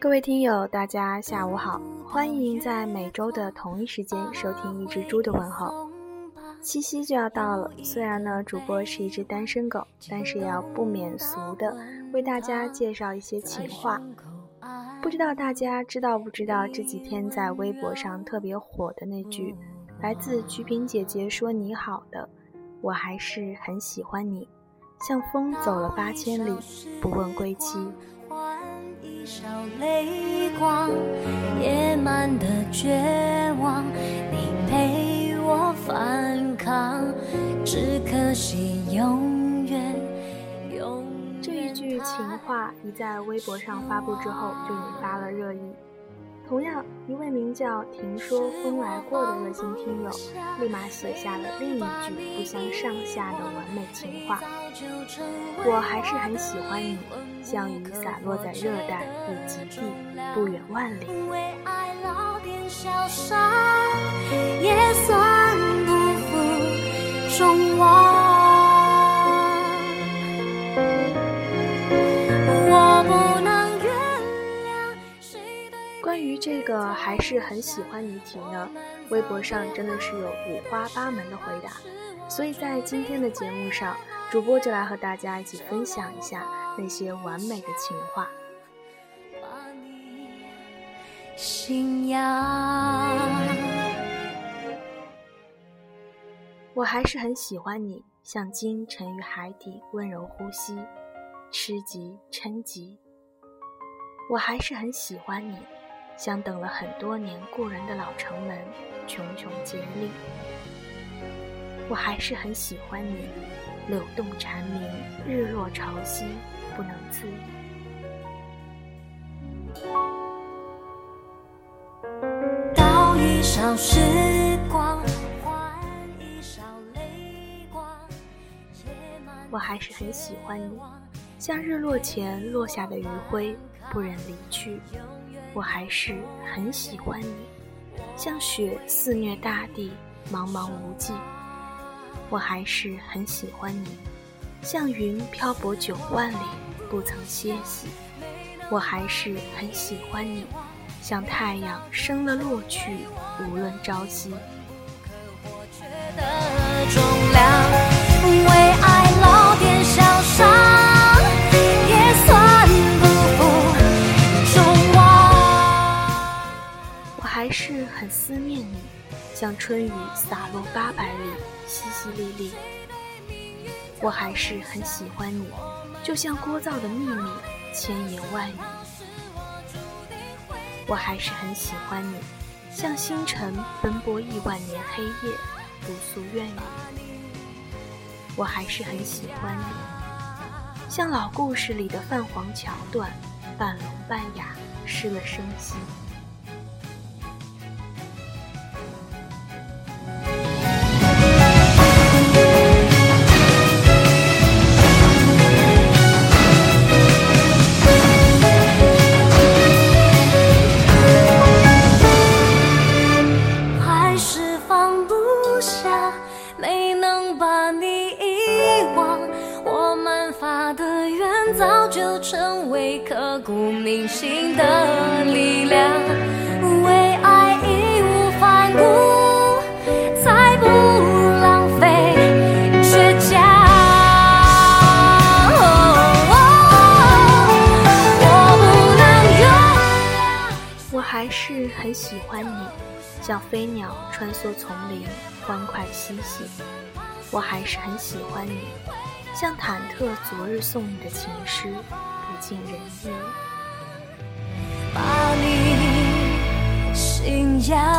各位听友，大家下午好，欢迎在每周的同一时间收听一只猪的问候。七夕就要到了，虽然呢主播是一只单身狗，但是也要不免俗的为大家介绍一些情话。不知道大家知道不知道这几天在微博上特别火的那句来自菊萍姐姐说你好的，我还是很喜欢你，像风走了八千里，不问归期。少泪光，野蛮的绝望，你陪我反抗，只可惜永远永远。这一句情话你在微博上发布之后，就引发了热议。同样，一位名叫“听说风来过”的热心听友，立马写下了另一句不相上下的完美情话：“我还是很喜欢你，像雨洒落在热带与极地，不远万里。”也算不负这个还是很喜欢你题呢，微博上真的是有五花八门的回答，所以在今天的节目上，主播就来和大家一起分享一下那些完美的情话。把你我还是很喜欢你，像鲸沉于海底，温柔呼吸，吃极嗔极。我还是很喜欢你。像等了很多年故人的老城门，茕茕孑立。我还是很喜欢你，柳动蝉鸣，日落潮汐，不能自已。倒一勺时光，换一勺泪光。我还是很喜欢你，像日落前落下的余晖，不忍离去。我还是很喜欢你，像雪肆虐大地，茫茫无际。我还是很喜欢你，像云漂泊九万里，不曾歇息。我还是很喜欢你，像太阳升了落去，无论朝夕。还是很思念你，像春雨洒落八百里，淅淅沥沥。我还是很喜欢你，就像聒噪的秘密，千言万语。我还是很喜欢你，像星辰奔波亿万年黑夜，不诉怨语。我还是很喜欢你，像老故事里的泛黄桥段，半聋半哑，失了声息。不下没能把你遗忘我们发的愿早就成为刻骨铭心的力量。为爱义无反顾才不浪费。倔强我不能原谅我还是很喜欢你。像飞鸟穿梭丛林，欢快嬉戏。我还是很喜欢你，像忐忑昨日送你的情诗，不尽人意。把你信仰。